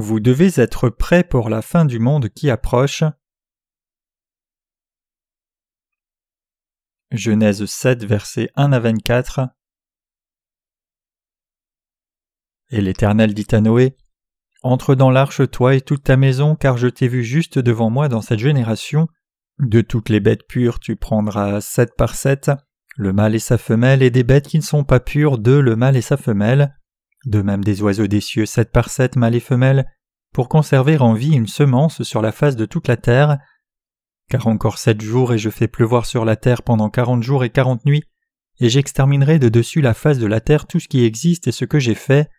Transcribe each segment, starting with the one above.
Vous devez être prêt pour la fin du monde qui approche. Genèse 7, versets 1 à 24. Et l'Éternel dit à Noé Entre dans l'arche, toi et toute ta maison, car je t'ai vu juste devant moi dans cette génération. De toutes les bêtes pures, tu prendras sept par sept, le mâle et sa femelle, et des bêtes qui ne sont pas pures, deux, le mâle et sa femelle de même des oiseaux des cieux sept par sept mâles et femelles, pour conserver en vie une semence sur la face de toute la terre. Car encore sept jours et je fais pleuvoir sur la terre pendant quarante jours et quarante nuits, et j'exterminerai de dessus la face de la terre tout ce qui existe et ce que j'ai fait.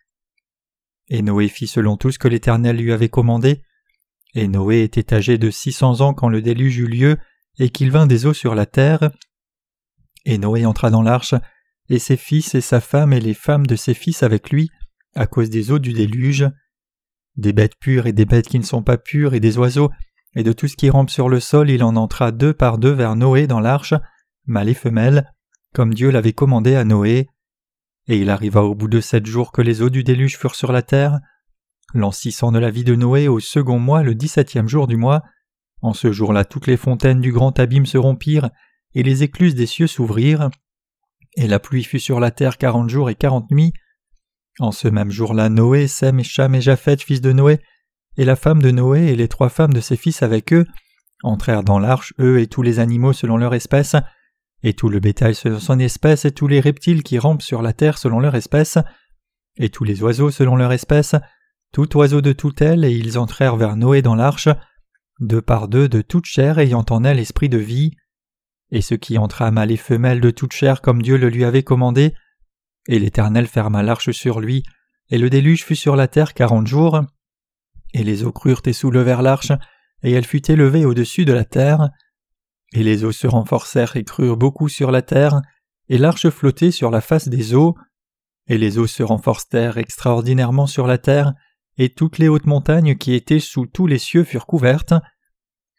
Et Noé fit selon tout ce que l'Éternel lui avait commandé. Et Noé était âgé de six cents ans quand le déluge eut lieu, et qu'il vint des eaux sur la terre. Et Noé entra dans l'arche, et ses fils et sa femme et les femmes de ses fils avec lui, à cause des eaux du déluge. Des bêtes pures et des bêtes qui ne sont pas pures et des oiseaux, et de tout ce qui rampe sur le sol, il en entra deux par deux vers Noé dans l'arche, mâle et femelle, comme Dieu l'avait commandé à Noé. Et il arriva au bout de sept jours que les eaux du déluge furent sur la terre. L'an six cents de la vie de Noé au second mois, le dix-septième jour du mois. En ce jour-là, toutes les fontaines du grand abîme se rompirent, et les écluses des cieux s'ouvrirent, et la pluie fut sur la terre quarante jours et quarante nuits. En ce même jour-là, Noé, Sem et Cham et Japhet, fils de Noé, et la femme de Noé et les trois femmes de ses fils avec eux, entrèrent dans l'arche, eux et tous les animaux selon leur espèce, et tout le bétail selon son espèce, et tous les reptiles qui rampent sur la terre selon leur espèce, et tous les oiseaux selon leur espèce, tout oiseau de toute aile, et ils entrèrent vers Noé dans l'arche, deux par deux de toute chair ayant en elle esprit de vie et ce qui entra mâle et femelle de toute chair comme Dieu le lui avait commandé. Et l'Éternel ferma l'arche sur lui, et le déluge fut sur la terre quarante jours. Et les eaux crurent et soulevèrent l'arche, et elle fut élevée au-dessus de la terre. Et les eaux se renforcèrent et crurent beaucoup sur la terre, et l'arche flottait sur la face des eaux. Et les eaux se renforcèrent extraordinairement sur la terre, et toutes les hautes montagnes qui étaient sous tous les cieux furent couvertes.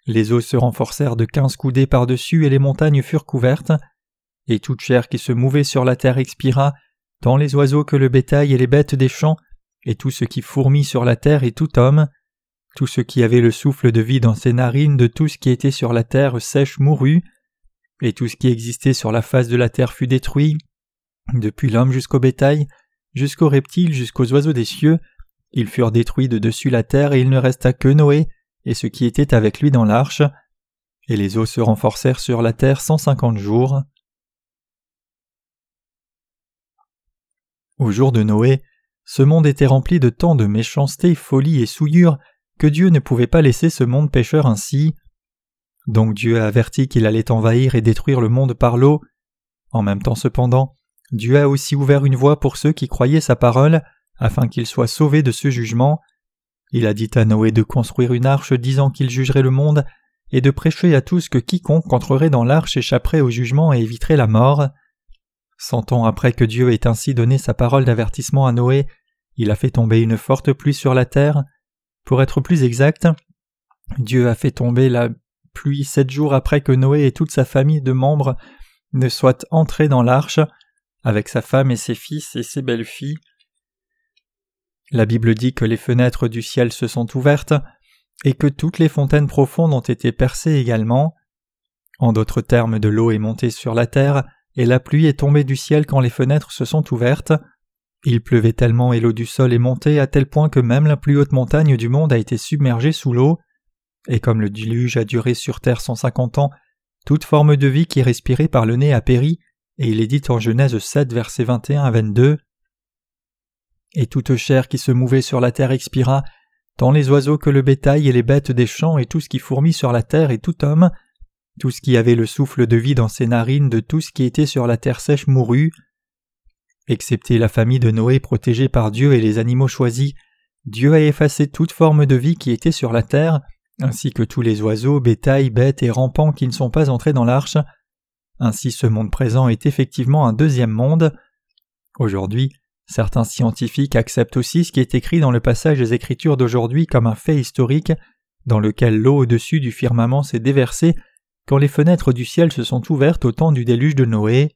Les eaux se renforcèrent de quinze coudées par-dessus et les montagnes furent couvertes, et toute chair qui se mouvait sur la terre expira, tant les oiseaux que le bétail et les bêtes des champs, et tout ce qui fourmit sur la terre et tout homme. Tout ce qui avait le souffle de vie dans ses narines de tout ce qui était sur la terre sèche mourut, et tout ce qui existait sur la face de la terre fut détruit, depuis l'homme jusqu'au bétail, jusqu'aux reptiles, jusqu'aux oiseaux des cieux, ils furent détruits de dessus la terre et il ne resta que Noé, et ce qui était avec lui dans l'arche, et les eaux se renforcèrent sur la terre cent cinquante jours. Au jour de Noé, ce monde était rempli de tant de méchanceté, folie et souillure que Dieu ne pouvait pas laisser ce monde pécheur ainsi. Donc Dieu a averti qu'il allait envahir et détruire le monde par l'eau. En même temps cependant, Dieu a aussi ouvert une voie pour ceux qui croyaient sa parole, afin qu'ils soient sauvés de ce jugement. Il a dit à Noé de construire une arche disant qu'il jugerait le monde, et de prêcher à tous que quiconque entrerait dans l'arche échapperait au jugement et éviterait la mort. Cent ans après que Dieu ait ainsi donné sa parole d'avertissement à Noé, il a fait tomber une forte pluie sur la terre. Pour être plus exact, Dieu a fait tomber la pluie sept jours après que Noé et toute sa famille de membres ne soient entrés dans l'arche, avec sa femme et ses fils et ses belles-filles. La Bible dit que les fenêtres du ciel se sont ouvertes et que toutes les fontaines profondes ont été percées également. En d'autres termes, de l'eau est montée sur la terre et la pluie est tombée du ciel quand les fenêtres se sont ouvertes. Il pleuvait tellement et l'eau du sol est montée à tel point que même la plus haute montagne du monde a été submergée sous l'eau. Et comme le déluge a duré sur terre cent cinquante ans, toute forme de vie qui respirée par le nez a péri, et il est dit en Genèse 7, versets 21 à 22 et toute chair qui se mouvait sur la terre expira, tant les oiseaux que le bétail et les bêtes des champs et tout ce qui fourmit sur la terre et tout homme, tout ce qui avait le souffle de vie dans ses narines de tout ce qui était sur la terre sèche mourut. Excepté la famille de Noé protégée par Dieu et les animaux choisis, Dieu a effacé toute forme de vie qui était sur la terre, ainsi que tous les oiseaux, bétail, bêtes et rampants qui ne sont pas entrés dans l'arche. Ainsi ce monde présent est effectivement un deuxième monde. Aujourd'hui, Certains scientifiques acceptent aussi ce qui est écrit dans le passage des Écritures d'aujourd'hui comme un fait historique dans lequel l'eau au-dessus du firmament s'est déversée quand les fenêtres du ciel se sont ouvertes au temps du déluge de Noé.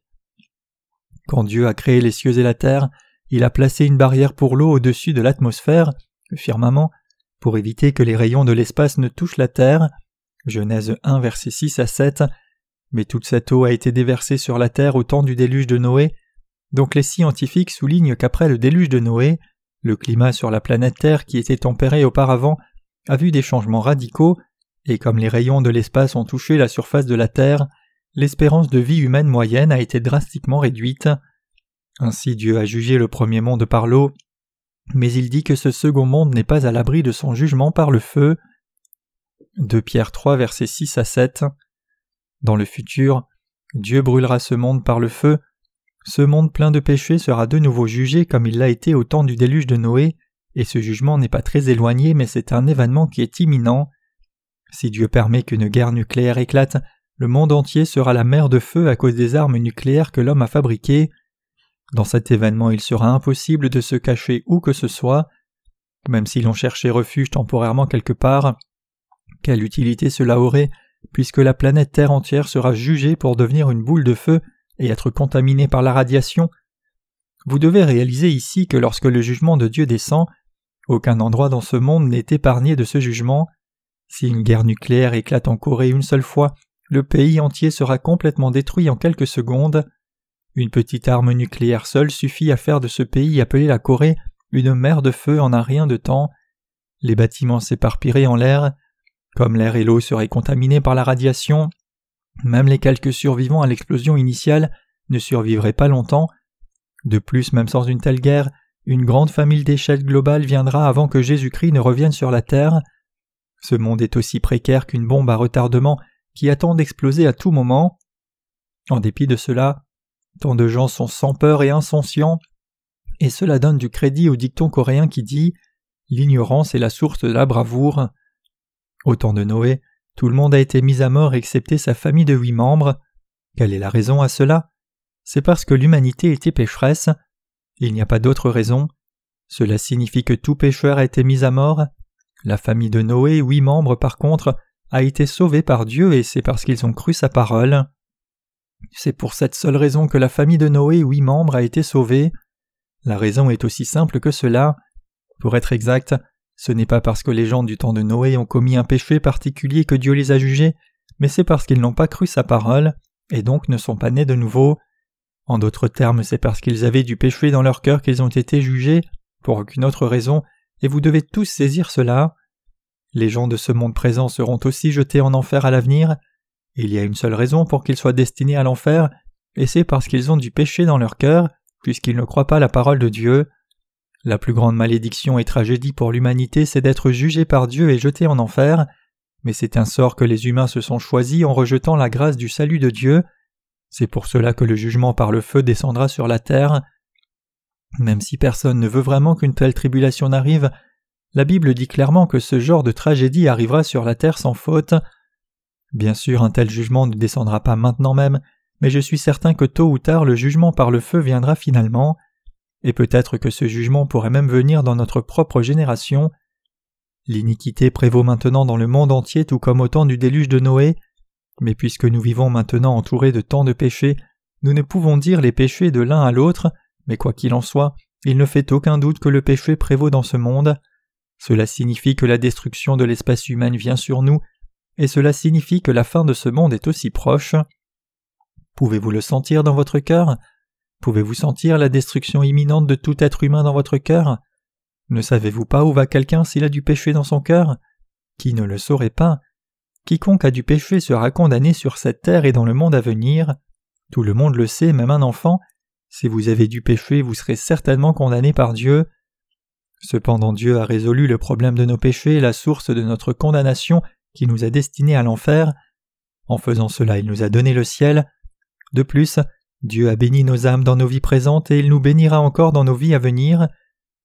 Quand Dieu a créé les cieux et la terre, il a placé une barrière pour l'eau au-dessus de l'atmosphère, firmament, pour éviter que les rayons de l'espace ne touchent la terre. Genèse 1 versets 6 à 7. Mais toute cette eau a été déversée sur la terre au temps du déluge de Noé. Donc les scientifiques soulignent qu'après le déluge de Noé, le climat sur la planète Terre qui était tempéré auparavant a vu des changements radicaux, et comme les rayons de l'espace ont touché la surface de la Terre, l'espérance de vie humaine moyenne a été drastiquement réduite. Ainsi Dieu a jugé le premier monde par l'eau, mais il dit que ce second monde n'est pas à l'abri de son jugement par le feu. De Pierre 3 versets 6 à 7. Dans le futur, Dieu brûlera ce monde par le feu, ce monde plein de péchés sera de nouveau jugé comme il l'a été au temps du déluge de Noé, et ce jugement n'est pas très éloigné mais c'est un événement qui est imminent. Si Dieu permet qu'une guerre nucléaire éclate, le monde entier sera la mer de feu à cause des armes nucléaires que l'homme a fabriquées. Dans cet événement il sera impossible de se cacher où que ce soit. Même si l'on cherchait refuge temporairement quelque part, quelle utilité cela aurait, puisque la planète Terre entière sera jugée pour devenir une boule de feu et être contaminée par la radiation Vous devez réaliser ici que lorsque le jugement de Dieu descend, aucun endroit dans ce monde n'est épargné de ce jugement. Si une guerre nucléaire éclate en Corée une seule fois, le pays entier sera complètement détruit en quelques secondes. Une petite arme nucléaire seule suffit à faire de ce pays appelé la Corée une mer de feu en un rien de temps. Les bâtiments s'éparpilleraient en l'air. Comme l'air et l'eau seraient contaminés par la radiation, même les quelques survivants à l'explosion initiale ne survivraient pas longtemps. De plus, même sans une telle guerre, une grande famille d'échelle globale viendra avant que Jésus-Christ ne revienne sur la terre. Ce monde est aussi précaire qu'une bombe à retardement qui attend d'exploser à tout moment. En dépit de cela, tant de gens sont sans peur et insouciants, et cela donne du crédit au dicton coréen qui dit L'ignorance est la source de la bravoure. Au temps de Noé, tout le monde a été mis à mort excepté sa famille de huit membres. Quelle est la raison à cela? C'est parce que l'humanité était pécheresse. Il n'y a pas d'autre raison. Cela signifie que tout pécheur a été mis à mort. La famille de Noé, huit membres par contre, a été sauvée par Dieu et c'est parce qu'ils ont cru sa parole. C'est pour cette seule raison que la famille de Noé, huit membres, a été sauvée. La raison est aussi simple que cela. Pour être exact, ce n'est pas parce que les gens du temps de Noé ont commis un péché particulier que Dieu les a jugés, mais c'est parce qu'ils n'ont pas cru sa parole, et donc ne sont pas nés de nouveau. En d'autres termes, c'est parce qu'ils avaient du péché dans leur cœur qu'ils ont été jugés, pour aucune autre raison, et vous devez tous saisir cela. Les gens de ce monde présent seront aussi jetés en enfer à l'avenir. Il y a une seule raison pour qu'ils soient destinés à l'enfer, et c'est parce qu'ils ont du péché dans leur cœur, puisqu'ils ne croient pas la parole de Dieu. La plus grande malédiction et tragédie pour l'humanité, c'est d'être jugé par Dieu et jeté en enfer, mais c'est un sort que les humains se sont choisis en rejetant la grâce du salut de Dieu. C'est pour cela que le jugement par le feu descendra sur la terre. Même si personne ne veut vraiment qu'une telle tribulation n'arrive, la Bible dit clairement que ce genre de tragédie arrivera sur la terre sans faute. Bien sûr, un tel jugement ne descendra pas maintenant même, mais je suis certain que tôt ou tard le jugement par le feu viendra finalement, et peut-être que ce jugement pourrait même venir dans notre propre génération. L'iniquité prévaut maintenant dans le monde entier tout comme au temps du déluge de Noé, mais puisque nous vivons maintenant entourés de tant de péchés, nous ne pouvons dire les péchés de l'un à l'autre, mais quoi qu'il en soit, il ne fait aucun doute que le péché prévaut dans ce monde. Cela signifie que la destruction de l'espèce humaine vient sur nous, et cela signifie que la fin de ce monde est aussi proche. Pouvez-vous le sentir dans votre cœur? Pouvez-vous sentir la destruction imminente de tout être humain dans votre cœur? Ne savez-vous pas où va quelqu'un s'il a du péché dans son cœur? Qui ne le saurait pas? Quiconque a du péché sera condamné sur cette terre et dans le monde à venir. Tout le monde le sait, même un enfant. Si vous avez du péché, vous serez certainement condamné par Dieu. Cependant Dieu a résolu le problème de nos péchés, la source de notre condamnation qui nous a destinés à l'enfer. En faisant cela, il nous a donné le ciel. De plus, Dieu a béni nos âmes dans nos vies présentes et il nous bénira encore dans nos vies à venir.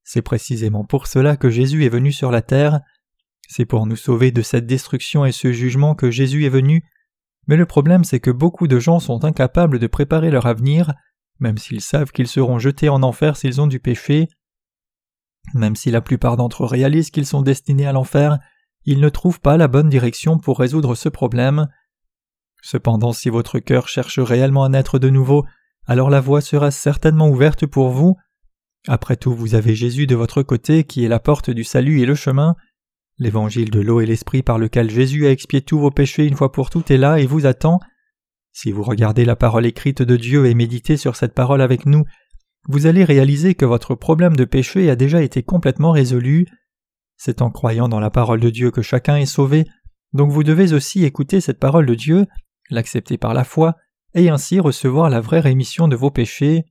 C'est précisément pour cela que Jésus est venu sur la terre. C'est pour nous sauver de cette destruction et ce jugement que Jésus est venu. Mais le problème c'est que beaucoup de gens sont incapables de préparer leur avenir, même s'ils savent qu'ils seront jetés en enfer s'ils ont du péché. Même si la plupart d'entre eux réalisent qu'ils sont destinés à l'enfer, ils ne trouvent pas la bonne direction pour résoudre ce problème. Cependant, si votre cœur cherche réellement à naître de nouveau, alors la voie sera certainement ouverte pour vous. Après tout, vous avez Jésus de votre côté qui est la porte du salut et le chemin. L'évangile de l'eau et l'esprit par lequel Jésus a expié tous vos péchés une fois pour toutes est là et vous attend. Si vous regardez la parole écrite de Dieu et méditez sur cette parole avec nous, vous allez réaliser que votre problème de péché a déjà été complètement résolu. C'est en croyant dans la parole de Dieu que chacun est sauvé, donc vous devez aussi écouter cette parole de Dieu, l'accepter par la foi, et ainsi recevoir la vraie rémission de vos péchés.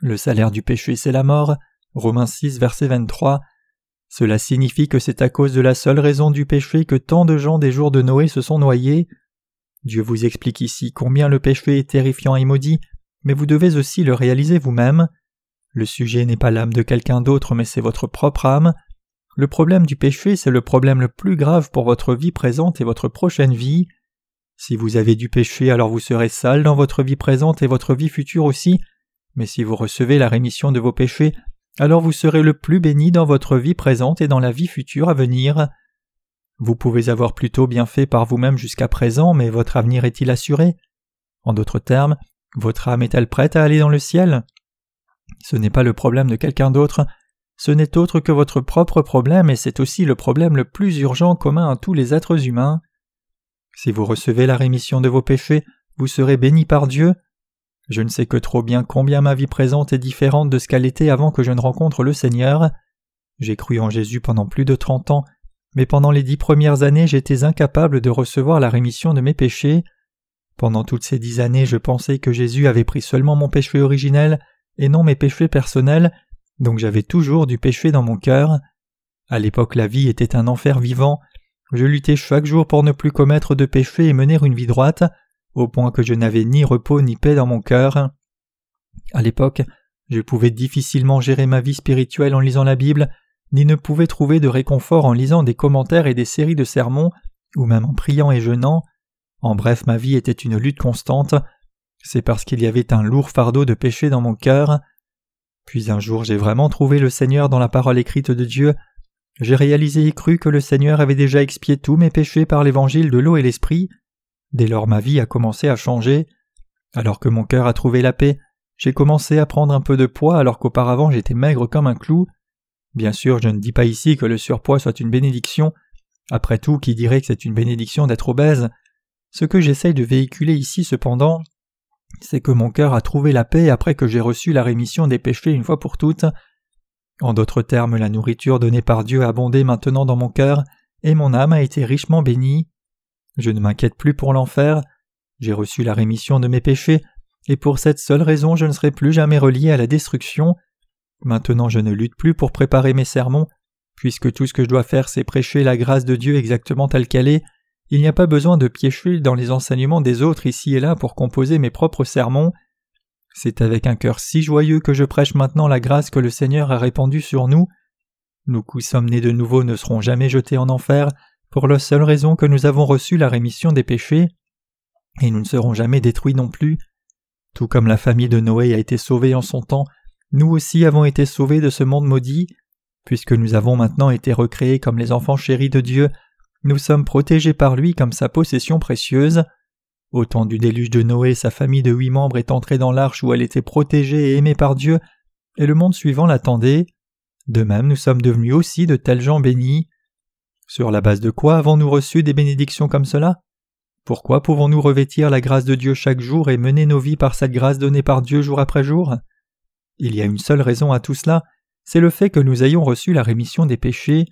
Le salaire du péché c'est la mort. Romains 6 verset 23. Cela signifie que c'est à cause de la seule raison du péché que tant de gens des jours de Noé se sont noyés. Dieu vous explique ici combien le péché est terrifiant et maudit, mais vous devez aussi le réaliser vous-même. Le sujet n'est pas l'âme de quelqu'un d'autre, mais c'est votre propre âme. Le problème du péché, c'est le problème le plus grave pour votre vie présente et votre prochaine vie. Si vous avez du péché, alors vous serez sale dans votre vie présente et votre vie future aussi, mais si vous recevez la rémission de vos péchés, alors vous serez le plus béni dans votre vie présente et dans la vie future à venir. Vous pouvez avoir plutôt bien fait par vous-même jusqu'à présent, mais votre avenir est-il assuré? En d'autres termes, votre âme est-elle prête à aller dans le ciel? Ce n'est pas le problème de quelqu'un d'autre, ce n'est autre que votre propre problème et c'est aussi le problème le plus urgent commun à tous les êtres humains. Si vous recevez la rémission de vos péchés, vous serez béni par Dieu. Je ne sais que trop bien combien ma vie présente est différente de ce qu'elle était avant que je ne rencontre le Seigneur. J'ai cru en Jésus pendant plus de trente ans, mais pendant les dix premières années j'étais incapable de recevoir la rémission de mes péchés. Pendant toutes ces dix années je pensais que Jésus avait pris seulement mon péché originel et non mes péchés personnels, donc j'avais toujours du péché dans mon cœur. À l'époque la vie était un enfer vivant, je luttais chaque jour pour ne plus commettre de péché et mener une vie droite, au point que je n'avais ni repos ni paix dans mon cœur. À l'époque, je pouvais difficilement gérer ma vie spirituelle en lisant la Bible, ni ne pouvais trouver de réconfort en lisant des commentaires et des séries de sermons, ou même en priant et jeûnant. En bref, ma vie était une lutte constante. C'est parce qu'il y avait un lourd fardeau de péché dans mon cœur. Puis un jour j'ai vraiment trouvé le Seigneur dans la parole écrite de Dieu, j'ai réalisé et cru que le Seigneur avait déjà expié tous mes péchés par l'évangile de l'eau et l'esprit. Dès lors ma vie a commencé à changer. Alors que mon cœur a trouvé la paix, j'ai commencé à prendre un peu de poids alors qu'auparavant j'étais maigre comme un clou. Bien sûr, je ne dis pas ici que le surpoids soit une bénédiction. Après tout, qui dirait que c'est une bénédiction d'être obèse? Ce que j'essaye de véhiculer ici cependant, c'est que mon cœur a trouvé la paix après que j'ai reçu la rémission des péchés une fois pour toutes. En d'autres termes, la nourriture donnée par Dieu a abondé maintenant dans mon cœur, et mon âme a été richement bénie. Je ne m'inquiète plus pour l'enfer, j'ai reçu la rémission de mes péchés, et pour cette seule raison je ne serai plus jamais relié à la destruction. Maintenant je ne lutte plus pour préparer mes sermons, puisque tout ce que je dois faire c'est prêcher la grâce de Dieu exactement telle qu'elle est, il n'y a pas besoin de piécher dans les enseignements des autres ici et là pour composer mes propres sermons, c'est avec un cœur si joyeux que je prêche maintenant la grâce que le Seigneur a répandue sur nous. Nous qui sommes nés de nouveau ne serons jamais jetés en enfer, pour la seule raison que nous avons reçu la rémission des péchés, et nous ne serons jamais détruits non plus. Tout comme la famille de Noé a été sauvée en son temps, nous aussi avons été sauvés de ce monde maudit. Puisque nous avons maintenant été recréés comme les enfants chéris de Dieu, nous sommes protégés par lui comme sa possession précieuse. Au temps du déluge de Noé, sa famille de huit membres est entrée dans l'arche où elle était protégée et aimée par Dieu, et le monde suivant l'attendait. De même, nous sommes devenus aussi de tels gens bénis. Sur la base de quoi avons-nous reçu des bénédictions comme cela? Pourquoi pouvons-nous revêtir la grâce de Dieu chaque jour et mener nos vies par cette grâce donnée par Dieu jour après jour? Il y a une seule raison à tout cela, c'est le fait que nous ayons reçu la rémission des péchés.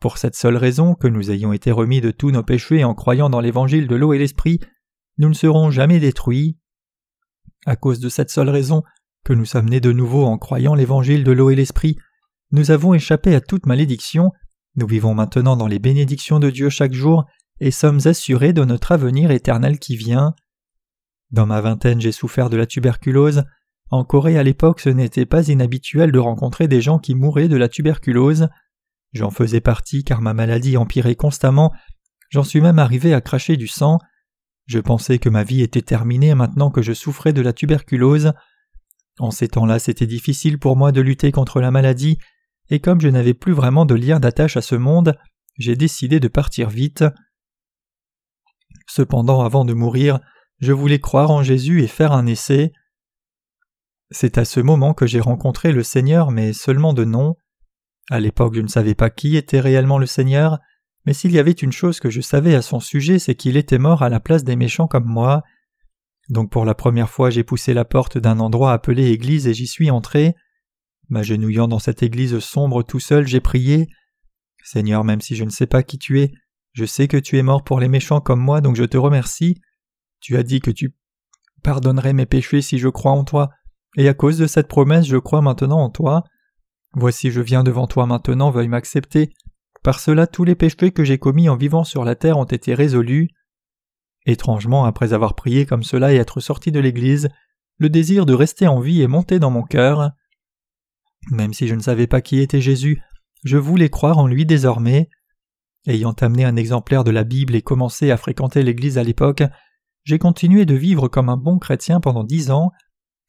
Pour cette seule raison, que nous ayons été remis de tous nos péchés en croyant dans l'évangile de l'eau et l'esprit, nous ne serons jamais détruits. À cause de cette seule raison, que nous sommes nés de nouveau en croyant l'évangile de l'eau et l'esprit, nous avons échappé à toute malédiction, nous vivons maintenant dans les bénédictions de Dieu chaque jour et sommes assurés de notre avenir éternel qui vient. Dans ma vingtaine j'ai souffert de la tuberculose. En Corée à l'époque ce n'était pas inhabituel de rencontrer des gens qui mouraient de la tuberculose. J'en faisais partie car ma maladie empirait constamment, j'en suis même arrivé à cracher du sang. Je pensais que ma vie était terminée maintenant que je souffrais de la tuberculose. En ces temps-là, c'était difficile pour moi de lutter contre la maladie, et comme je n'avais plus vraiment de lien d'attache à ce monde, j'ai décidé de partir vite. Cependant, avant de mourir, je voulais croire en Jésus et faire un essai. C'est à ce moment que j'ai rencontré le Seigneur, mais seulement de nom. À l'époque, je ne savais pas qui était réellement le Seigneur, mais s'il y avait une chose que je savais à son sujet, c'est qu'il était mort à la place des méchants comme moi. Donc pour la première fois, j'ai poussé la porte d'un endroit appelé église et j'y suis entré. M'agenouillant dans cette église sombre tout seul, j'ai prié. Seigneur, même si je ne sais pas qui tu es, je sais que tu es mort pour les méchants comme moi, donc je te remercie. Tu as dit que tu pardonnerais mes péchés si je crois en toi, et à cause de cette promesse je crois maintenant en toi. Voici je viens devant toi maintenant, veuille m'accepter. Par cela tous les péchés que j'ai commis en vivant sur la terre ont été résolus. Étrangement, après avoir prié comme cela et être sorti de l'Église, le désir de rester en vie est monté dans mon cœur. Même si je ne savais pas qui était Jésus, je voulais croire en lui désormais. Ayant amené un exemplaire de la Bible et commencé à fréquenter l'Église à l'époque, j'ai continué de vivre comme un bon chrétien pendant dix ans.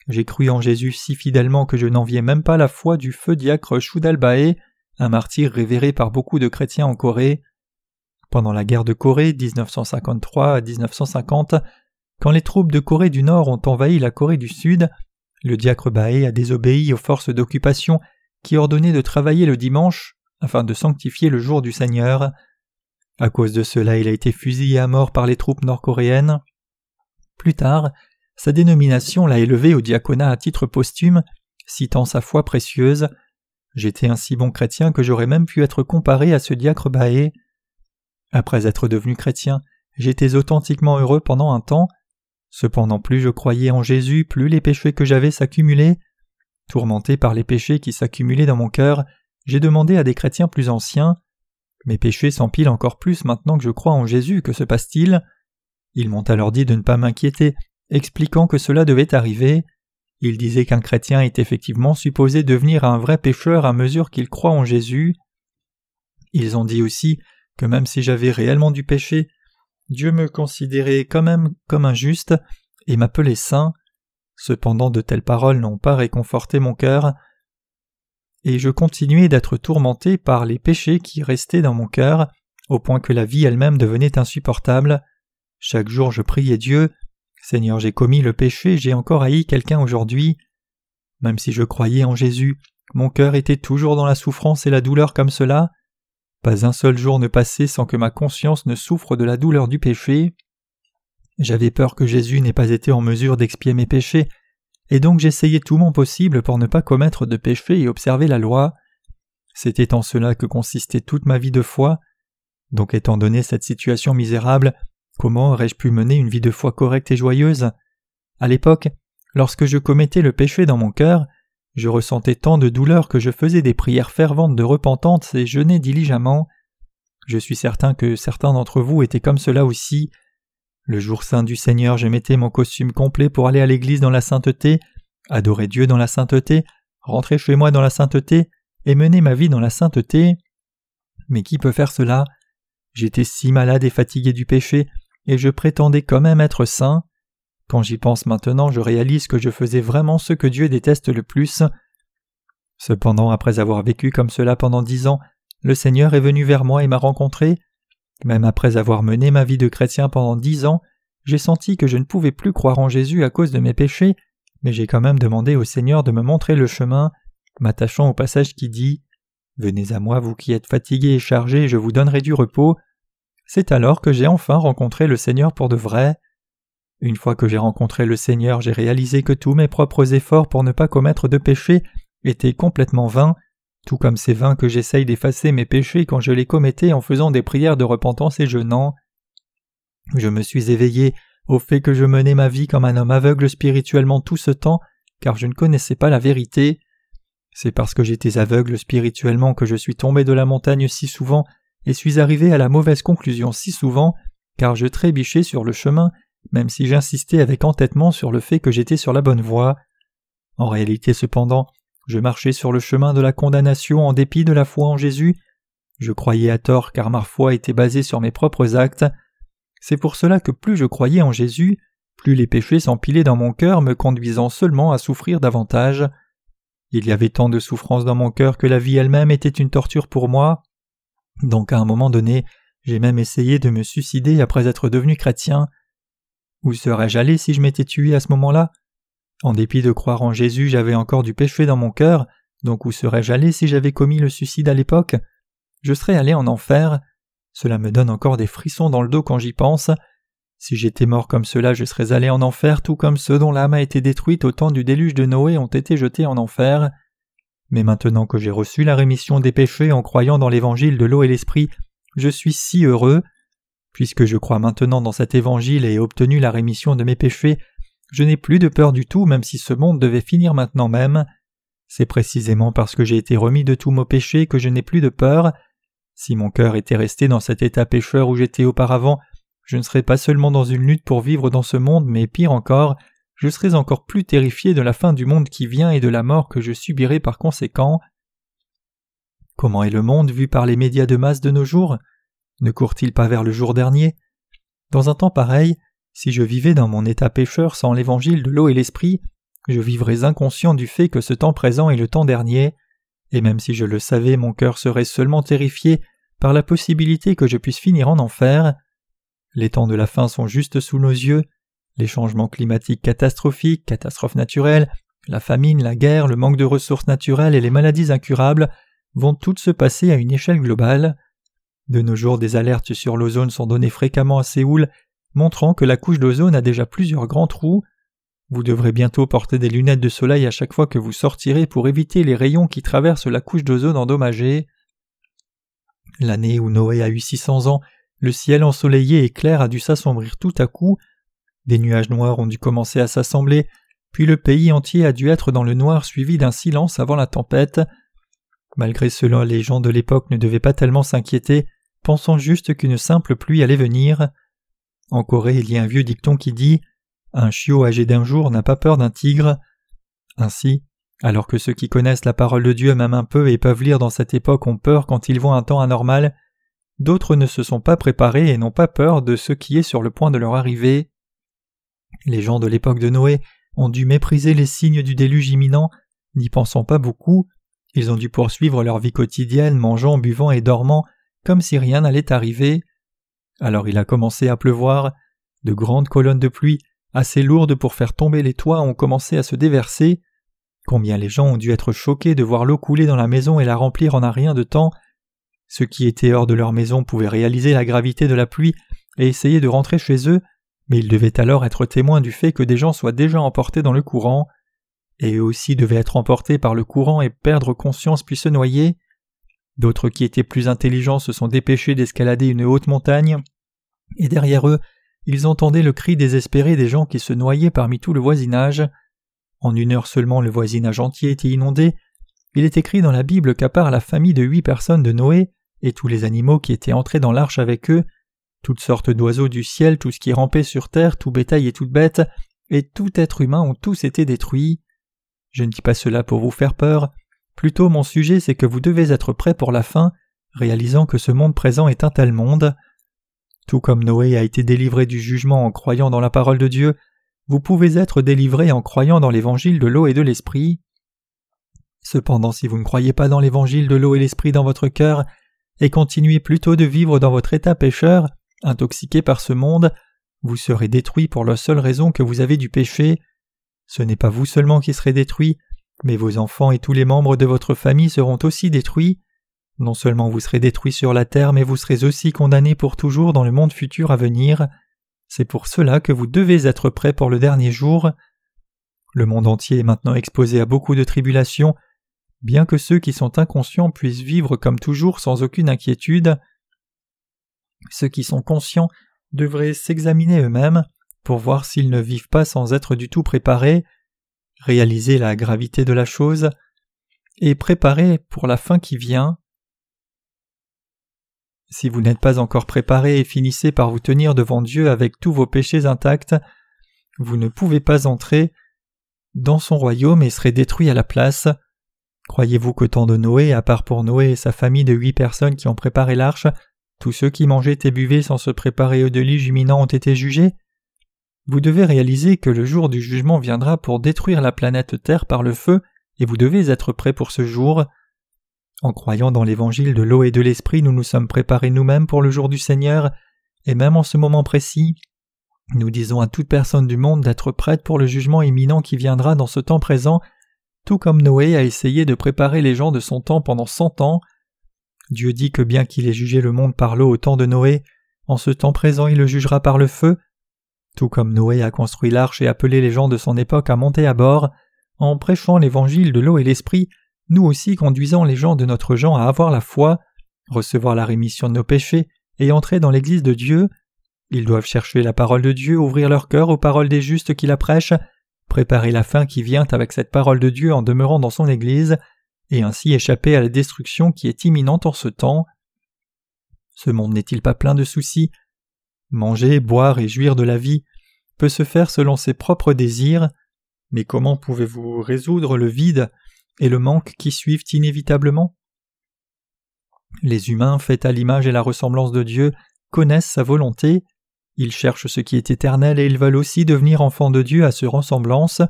J'ai cru en Jésus si fidèlement que je n'enviais même pas la foi du feu diacre Shudalbae, un martyr révéré par beaucoup de chrétiens en Corée. Pendant la guerre de Corée 1953 à 1950, quand les troupes de Corée du Nord ont envahi la Corée du Sud, le diacre Bae a désobéi aux forces d'occupation qui ordonnaient de travailler le dimanche afin de sanctifier le jour du Seigneur. À cause de cela, il a été fusillé à mort par les troupes nord-coréennes. Plus tard, sa dénomination l'a élevé au diaconat à titre posthume, citant sa foi précieuse. J'étais un si bon chrétien que j'aurais même pu être comparé à ce diacre Baé. Après être devenu chrétien, j'étais authentiquement heureux pendant un temps. Cependant, plus je croyais en Jésus, plus les péchés que j'avais s'accumulaient. Tourmenté par les péchés qui s'accumulaient dans mon cœur, j'ai demandé à des chrétiens plus anciens Mes péchés s'empilent encore plus maintenant que je crois en Jésus, que se passe-t-il? Ils m'ont alors dit de ne pas m'inquiéter, expliquant que cela devait arriver. Ils disaient qu'un chrétien est effectivement supposé devenir un vrai pécheur à mesure qu'il croit en Jésus. Ils ont dit aussi que même si j'avais réellement du péché, Dieu me considérait quand même comme un juste et m'appelait saint. Cependant de telles paroles n'ont pas réconforté mon cœur, et je continuais d'être tourmenté par les péchés qui restaient dans mon cœur, au point que la vie elle-même devenait insupportable. Chaque jour je priais Dieu. Seigneur, j'ai commis le péché, j'ai encore haï quelqu'un aujourd'hui. Même si je croyais en Jésus, mon cœur était toujours dans la souffrance et la douleur comme cela. Pas un seul jour ne passait sans que ma conscience ne souffre de la douleur du péché. J'avais peur que Jésus n'ait pas été en mesure d'expier mes péchés, et donc j'essayais tout mon possible pour ne pas commettre de péché et observer la loi. C'était en cela que consistait toute ma vie de foi. Donc étant donné cette situation misérable, comment aurais-je pu mener une vie de foi correcte et joyeuse? À l'époque, lorsque je commettais le péché dans mon cœur, je ressentais tant de douleur que je faisais des prières ferventes de repentance et jeûnais diligemment. Je suis certain que certains d'entre vous étaient comme cela aussi. Le jour saint du Seigneur, je mettais mon costume complet pour aller à l'église dans la sainteté, adorer Dieu dans la sainteté, rentrer chez moi dans la sainteté et mener ma vie dans la sainteté. Mais qui peut faire cela? J'étais si malade et fatigué du péché, et je prétendais quand même être saint. Quand j'y pense maintenant, je réalise que je faisais vraiment ce que Dieu déteste le plus. Cependant, après avoir vécu comme cela pendant dix ans, le Seigneur est venu vers moi et m'a rencontré. Même après avoir mené ma vie de chrétien pendant dix ans, j'ai senti que je ne pouvais plus croire en Jésus à cause de mes péchés, mais j'ai quand même demandé au Seigneur de me montrer le chemin, m'attachant au passage qui dit Venez à moi, vous qui êtes fatigués et chargés, je vous donnerai du repos. C'est alors que j'ai enfin rencontré le Seigneur pour de vrai. Une fois que j'ai rencontré le Seigneur, j'ai réalisé que tous mes propres efforts pour ne pas commettre de péché étaient complètement vains, tout comme c'est vain que j'essaye d'effacer mes péchés quand je les commettais en faisant des prières de repentance et jeûnant. Je me suis éveillé au fait que je menais ma vie comme un homme aveugle spirituellement tout ce temps, car je ne connaissais pas la vérité. C'est parce que j'étais aveugle spirituellement que je suis tombé de la montagne si souvent et suis arrivé à la mauvaise conclusion si souvent, car je trébichais sur le chemin, même si j'insistais avec entêtement sur le fait que j'étais sur la bonne voie. En réalité cependant, je marchais sur le chemin de la condamnation en dépit de la foi en Jésus. Je croyais à tort car ma foi était basée sur mes propres actes. C'est pour cela que plus je croyais en Jésus, plus les péchés s'empilaient dans mon cœur, me conduisant seulement à souffrir davantage. Il y avait tant de souffrance dans mon cœur que la vie elle-même était une torture pour moi. Donc à un moment donné, j'ai même essayé de me suicider après être devenu chrétien. Où serais-je allé si je m'étais tué à ce moment-là? En dépit de croire en Jésus, j'avais encore du péché dans mon cœur, Donc où serais-je allé si j'avais commis le suicide à l'époque? Je serais allé en enfer. Cela me donne encore des frissons dans le dos quand j'y pense. Si j'étais mort comme cela, je serais allé en enfer, tout comme ceux dont l'âme a été détruite au temps du déluge de Noé ont été jetés en enfer. Mais maintenant que j'ai reçu la rémission des péchés en croyant dans l'évangile de l'eau et l'esprit, je suis si heureux. Puisque je crois maintenant dans cet évangile et ai obtenu la rémission de mes péchés, je n'ai plus de peur du tout même si ce monde devait finir maintenant même. C'est précisément parce que j'ai été remis de tous mes péchés que je n'ai plus de peur. Si mon cœur était resté dans cet état pécheur où j'étais auparavant, je ne serais pas seulement dans une lutte pour vivre dans ce monde, mais pire encore, je serais encore plus terrifié de la fin du monde qui vient et de la mort que je subirai par conséquent. Comment est le monde vu par les médias de masse de nos jours? Ne court-il pas vers le jour dernier? Dans un temps pareil, si je vivais dans mon état pécheur sans l'évangile de l'eau et l'esprit, je vivrais inconscient du fait que ce temps présent est le temps dernier, et même si je le savais, mon cœur serait seulement terrifié par la possibilité que je puisse finir en enfer. Les temps de la fin sont juste sous nos yeux, les changements climatiques catastrophiques, catastrophes naturelles, la famine, la guerre, le manque de ressources naturelles et les maladies incurables vont toutes se passer à une échelle globale. De nos jours, des alertes sur l'ozone sont données fréquemment à Séoul, montrant que la couche d'ozone a déjà plusieurs grands trous. Vous devrez bientôt porter des lunettes de soleil à chaque fois que vous sortirez pour éviter les rayons qui traversent la couche d'ozone endommagée. L'année où Noé a eu 600 ans, le ciel ensoleillé et clair a dû s'assombrir tout à coup, des nuages noirs ont dû commencer à s'assembler, puis le pays entier a dû être dans le noir suivi d'un silence avant la tempête. Malgré cela, les gens de l'époque ne devaient pas tellement s'inquiéter, pensant juste qu'une simple pluie allait venir. En Corée, il y a un vieux dicton qui dit Un chiot âgé d'un jour n'a pas peur d'un tigre. Ainsi, alors que ceux qui connaissent la parole de Dieu même un peu et peuvent lire dans cette époque ont peur quand ils voient un temps anormal, d'autres ne se sont pas préparés et n'ont pas peur de ce qui est sur le point de leur arriver. Les gens de l'époque de Noé ont dû mépriser les signes du déluge imminent, n'y pensant pas beaucoup, ils ont dû poursuivre leur vie quotidienne, mangeant, buvant et dormant, comme si rien n'allait arriver. Alors il a commencé à pleuvoir, de grandes colonnes de pluie, assez lourdes pour faire tomber les toits, ont commencé à se déverser. Combien les gens ont dû être choqués de voir l'eau couler dans la maison et la remplir en un rien de temps. Ceux qui étaient hors de leur maison pouvaient réaliser la gravité de la pluie et essayer de rentrer chez eux, mais ils devaient alors être témoins du fait que des gens soient déjà emportés dans le courant et eux aussi devaient être emportés par le courant et perdre conscience puis se noyer. D'autres qui étaient plus intelligents se sont dépêchés d'escalader une haute montagne, et derrière eux, ils entendaient le cri désespéré des gens qui se noyaient parmi tout le voisinage. En une heure seulement le voisinage entier était inondé. Il est écrit dans la Bible qu'à part la famille de huit personnes de Noé, et tous les animaux qui étaient entrés dans l'arche avec eux, toutes sortes d'oiseaux du ciel, tout ce qui rampait sur terre, tout bétail et toute bête, et tout être humain ont tous été détruits. Je ne dis pas cela pour vous faire peur, plutôt mon sujet c'est que vous devez être prêt pour la fin, réalisant que ce monde présent est un tel monde. Tout comme Noé a été délivré du jugement en croyant dans la parole de Dieu, vous pouvez être délivré en croyant dans l'évangile de l'eau et de l'esprit. Cependant, si vous ne croyez pas dans l'évangile de l'eau et l'esprit dans votre cœur, et continuez plutôt de vivre dans votre état pécheur, intoxiqué par ce monde, vous serez détruit pour la seule raison que vous avez du péché. Ce n'est pas vous seulement qui serez détruits, mais vos enfants et tous les membres de votre famille seront aussi détruits. Non seulement vous serez détruits sur la terre, mais vous serez aussi condamnés pour toujours dans le monde futur à venir. C'est pour cela que vous devez être prêts pour le dernier jour. Le monde entier est maintenant exposé à beaucoup de tribulations, bien que ceux qui sont inconscients puissent vivre comme toujours sans aucune inquiétude. Ceux qui sont conscients devraient s'examiner eux-mêmes pour voir s'ils ne vivent pas sans être du tout préparés, réaliser la gravité de la chose, et préparer pour la fin qui vient. Si vous n'êtes pas encore préparé et finissez par vous tenir devant Dieu avec tous vos péchés intacts, vous ne pouvez pas entrer dans son royaume et serez détruit à la place. Croyez-vous que tant de Noé, à part pour Noé et sa famille de huit personnes qui ont préparé l'arche, tous ceux qui mangeaient et buvaient sans se préparer au déluge imminent ont été jugés? Vous devez réaliser que le jour du jugement viendra pour détruire la planète Terre par le feu, et vous devez être prêt pour ce jour. En croyant dans l'évangile de l'eau et de l'esprit, nous nous sommes préparés nous-mêmes pour le jour du Seigneur, et même en ce moment précis, nous disons à toute personne du monde d'être prête pour le jugement imminent qui viendra dans ce temps présent, tout comme Noé a essayé de préparer les gens de son temps pendant cent ans. Dieu dit que bien qu'il ait jugé le monde par l'eau au temps de Noé, en ce temps présent il le jugera par le feu. Tout comme Noé a construit l'arche et appelé les gens de son époque à monter à bord, en prêchant l'évangile de l'eau et l'esprit, nous aussi conduisons les gens de notre genre à avoir la foi, recevoir la rémission de nos péchés et entrer dans l'Église de Dieu. Ils doivent chercher la parole de Dieu, ouvrir leur cœur aux paroles des justes qui la prêchent, préparer la fin qui vient avec cette parole de Dieu en demeurant dans son Église, et ainsi échapper à la destruction qui est imminente en ce temps. Ce monde n'est-il pas plein de soucis? Manger, boire et jouir de la vie peut se faire selon ses propres désirs, mais comment pouvez-vous résoudre le vide et le manque qui suivent inévitablement? Les humains, faits à l'image et la ressemblance de Dieu, connaissent sa volonté, ils cherchent ce qui est éternel et ils veulent aussi devenir enfants de Dieu à ce ressemblance.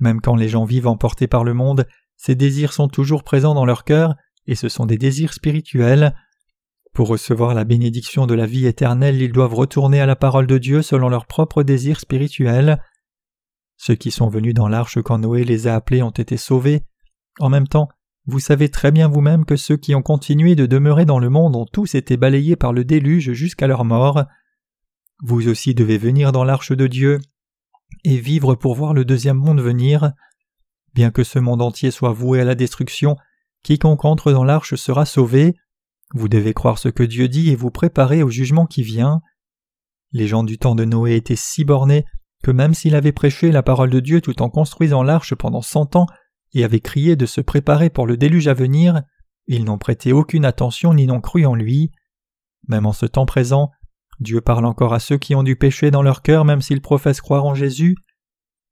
Même quand les gens vivent emportés par le monde, ces désirs sont toujours présents dans leur cœur, et ce sont des désirs spirituels. Pour recevoir la bénédiction de la vie éternelle, ils doivent retourner à la parole de Dieu selon leurs propres désirs spirituels. Ceux qui sont venus dans l'arche quand Noé les a appelés ont été sauvés. En même temps, vous savez très bien vous-même que ceux qui ont continué de demeurer dans le monde ont tous été balayés par le déluge jusqu'à leur mort. Vous aussi devez venir dans l'arche de Dieu et vivre pour voir le deuxième monde venir. Bien que ce monde entier soit voué à la destruction, quiconque entre dans l'arche sera sauvé. Vous devez croire ce que Dieu dit et vous préparer au jugement qui vient. Les gens du temps de Noé étaient si bornés que même s'il avait prêché la parole de Dieu tout en construisant l'arche pendant cent ans et avait crié de se préparer pour le déluge à venir, ils n'ont prêté aucune attention ni n'ont cru en lui. Même en ce temps présent, Dieu parle encore à ceux qui ont du péché dans leur cœur même s'ils professent croire en Jésus.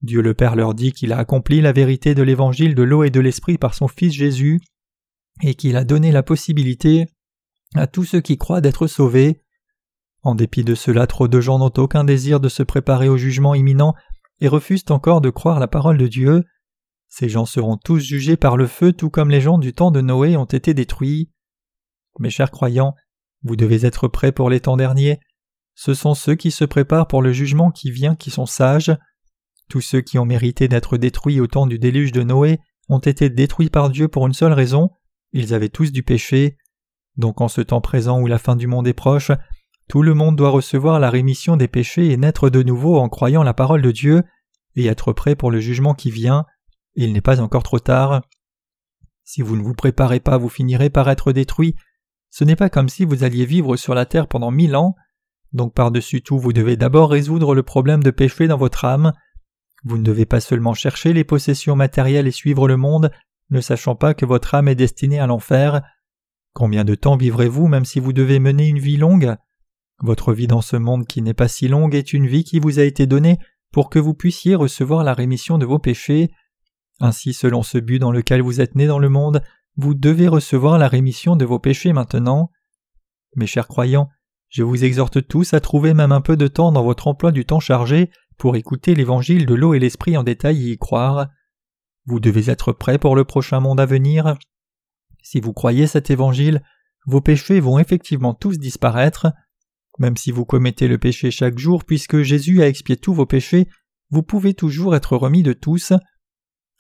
Dieu le Père leur dit qu'il a accompli la vérité de l'évangile de l'eau et de l'esprit par son Fils Jésus, et qu'il a donné la possibilité à tous ceux qui croient d'être sauvés. En dépit de cela, trop de gens n'ont aucun désir de se préparer au jugement imminent et refusent encore de croire la parole de Dieu. Ces gens seront tous jugés par le feu tout comme les gens du temps de Noé ont été détruits. Mes chers croyants, vous devez être prêts pour les temps derniers, ce sont ceux qui se préparent pour le jugement qui vient qui sont sages. Tous ceux qui ont mérité d'être détruits au temps du déluge de Noé ont été détruits par Dieu pour une seule raison, ils avaient tous du péché. Donc en ce temps présent où la fin du monde est proche, tout le monde doit recevoir la rémission des péchés et naître de nouveau en croyant la parole de Dieu et être prêt pour le jugement qui vient. Il n'est pas encore trop tard. Si vous ne vous préparez pas, vous finirez par être détruits. Ce n'est pas comme si vous alliez vivre sur la terre pendant mille ans. Donc par-dessus tout, vous devez d'abord résoudre le problème de péché dans votre âme. Vous ne devez pas seulement chercher les possessions matérielles et suivre le monde, ne sachant pas que votre âme est destinée à l'enfer. Combien de temps vivrez-vous même si vous devez mener une vie longue? Votre vie dans ce monde qui n'est pas si longue est une vie qui vous a été donnée pour que vous puissiez recevoir la rémission de vos péchés. Ainsi, selon ce but dans lequel vous êtes né dans le monde, vous devez recevoir la rémission de vos péchés maintenant. Mes chers croyants, je vous exhorte tous à trouver même un peu de temps dans votre emploi du temps chargé pour écouter l'évangile de l'eau et l'esprit en détail et y croire. Vous devez être prêt pour le prochain monde à venir. Si vous croyez cet évangile, vos péchés vont effectivement tous disparaître. Même si vous commettez le péché chaque jour, puisque Jésus a expié tous vos péchés, vous pouvez toujours être remis de tous.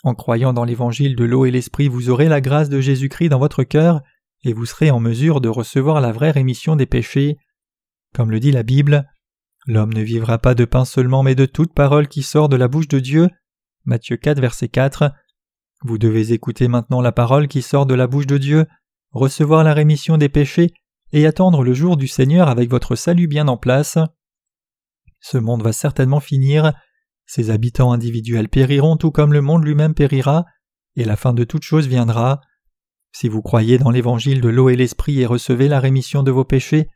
En croyant dans l'évangile de l'eau et l'esprit, vous aurez la grâce de Jésus-Christ dans votre cœur, et vous serez en mesure de recevoir la vraie rémission des péchés. Comme le dit la Bible, L'homme ne vivra pas de pain seulement, mais de toute parole qui sort de la bouche de Dieu. Matthieu 4, verset 4. Vous devez écouter maintenant la parole qui sort de la bouche de Dieu, recevoir la rémission des péchés et attendre le jour du Seigneur avec votre salut bien en place. Ce monde va certainement finir, ses habitants individuels périront tout comme le monde lui-même périra, et la fin de toute chose viendra. Si vous croyez dans l'évangile de l'eau et l'esprit et recevez la rémission de vos péchés,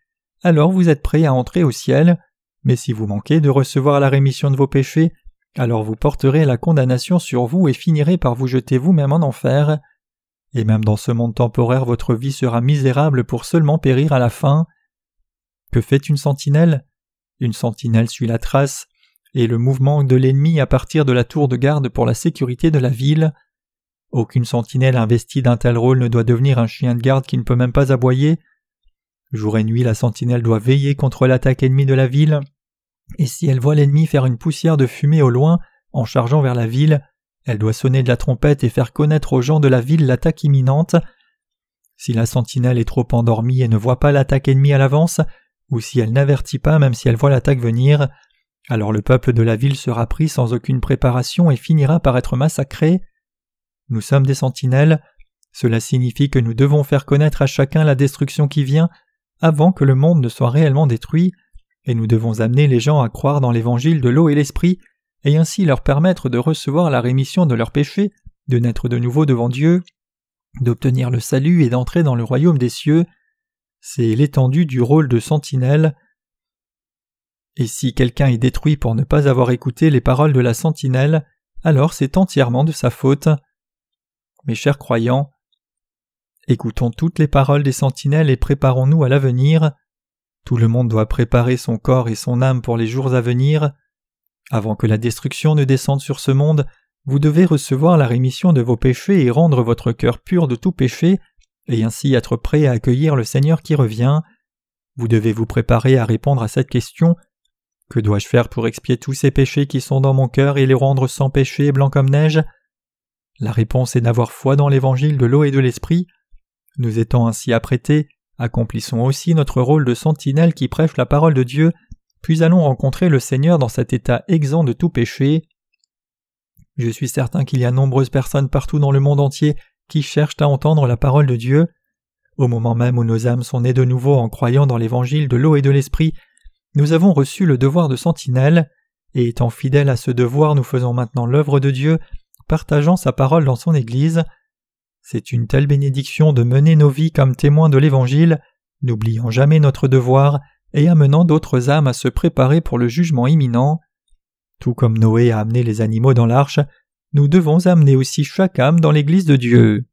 alors vous êtes prêt à entrer au ciel, mais si vous manquez de recevoir la rémission de vos péchés, alors vous porterez la condamnation sur vous et finirez par vous jeter vous-même en enfer. Et même dans ce monde temporaire votre vie sera misérable pour seulement périr à la fin. Que fait une sentinelle? Une sentinelle suit la trace et le mouvement de l'ennemi à partir de la tour de garde pour la sécurité de la ville. Aucune sentinelle investie d'un tel rôle ne doit devenir un chien de garde qui ne peut même pas aboyer. Jour et nuit, la sentinelle doit veiller contre l'attaque ennemie de la ville, et si elle voit l'ennemi faire une poussière de fumée au loin en chargeant vers la ville, Elle doit sonner de la trompette et faire connaître aux gens de la ville l'attaque imminente. Si la sentinelle est trop endormie et ne voit pas l'attaque ennemie à l'avance, ou si elle n'avertit pas même si elle voit l'attaque venir, alors le peuple de la ville sera pris sans aucune préparation et finira par être massacré. Nous sommes des sentinelles, cela signifie que nous devons faire connaître à chacun la destruction qui vient avant que le monde ne soit réellement détruit, et nous devons amener les gens à croire dans l'évangile de l'eau et l'esprit, et ainsi leur permettre de recevoir la rémission de leurs péchés, de naître de nouveau devant Dieu, d'obtenir le salut et d'entrer dans le royaume des cieux. C'est l'étendue du rôle de sentinelle. Et si quelqu'un est détruit pour ne pas avoir écouté les paroles de la sentinelle, alors c'est entièrement de sa faute. Mes chers croyants, écoutons toutes les paroles des sentinelles et préparons-nous à l'avenir. Tout le monde doit préparer son corps et son âme pour les jours à venir. Avant que la destruction ne descende sur ce monde, vous devez recevoir la rémission de vos péchés et rendre votre cœur pur de tout péché, et ainsi être prêt à accueillir le Seigneur qui revient. Vous devez vous préparer à répondre à cette question. Que dois-je faire pour expier tous ces péchés qui sont dans mon cœur et les rendre sans péché blancs comme neige? La réponse est d'avoir foi dans l'évangile de l'eau et de l'esprit. Nous étant ainsi apprêtés, accomplissons aussi notre rôle de sentinelle qui prêche la parole de Dieu, puis allons rencontrer le Seigneur dans cet état exempt de tout péché. Je suis certain qu'il y a nombreuses personnes partout dans le monde entier qui cherchent à entendre la parole de Dieu. Au moment même où nos âmes sont nées de nouveau en croyant dans l'évangile de l'eau et de l'esprit, nous avons reçu le devoir de sentinelle, et étant fidèles à ce devoir, nous faisons maintenant l'œuvre de Dieu, partageant sa parole dans son Église. C'est une telle bénédiction de mener nos vies comme témoins de l'Évangile, n'oubliant jamais notre devoir et amenant d'autres âmes à se préparer pour le jugement imminent. Tout comme Noé a amené les animaux dans l'arche, nous devons amener aussi chaque âme dans l'Église de Dieu.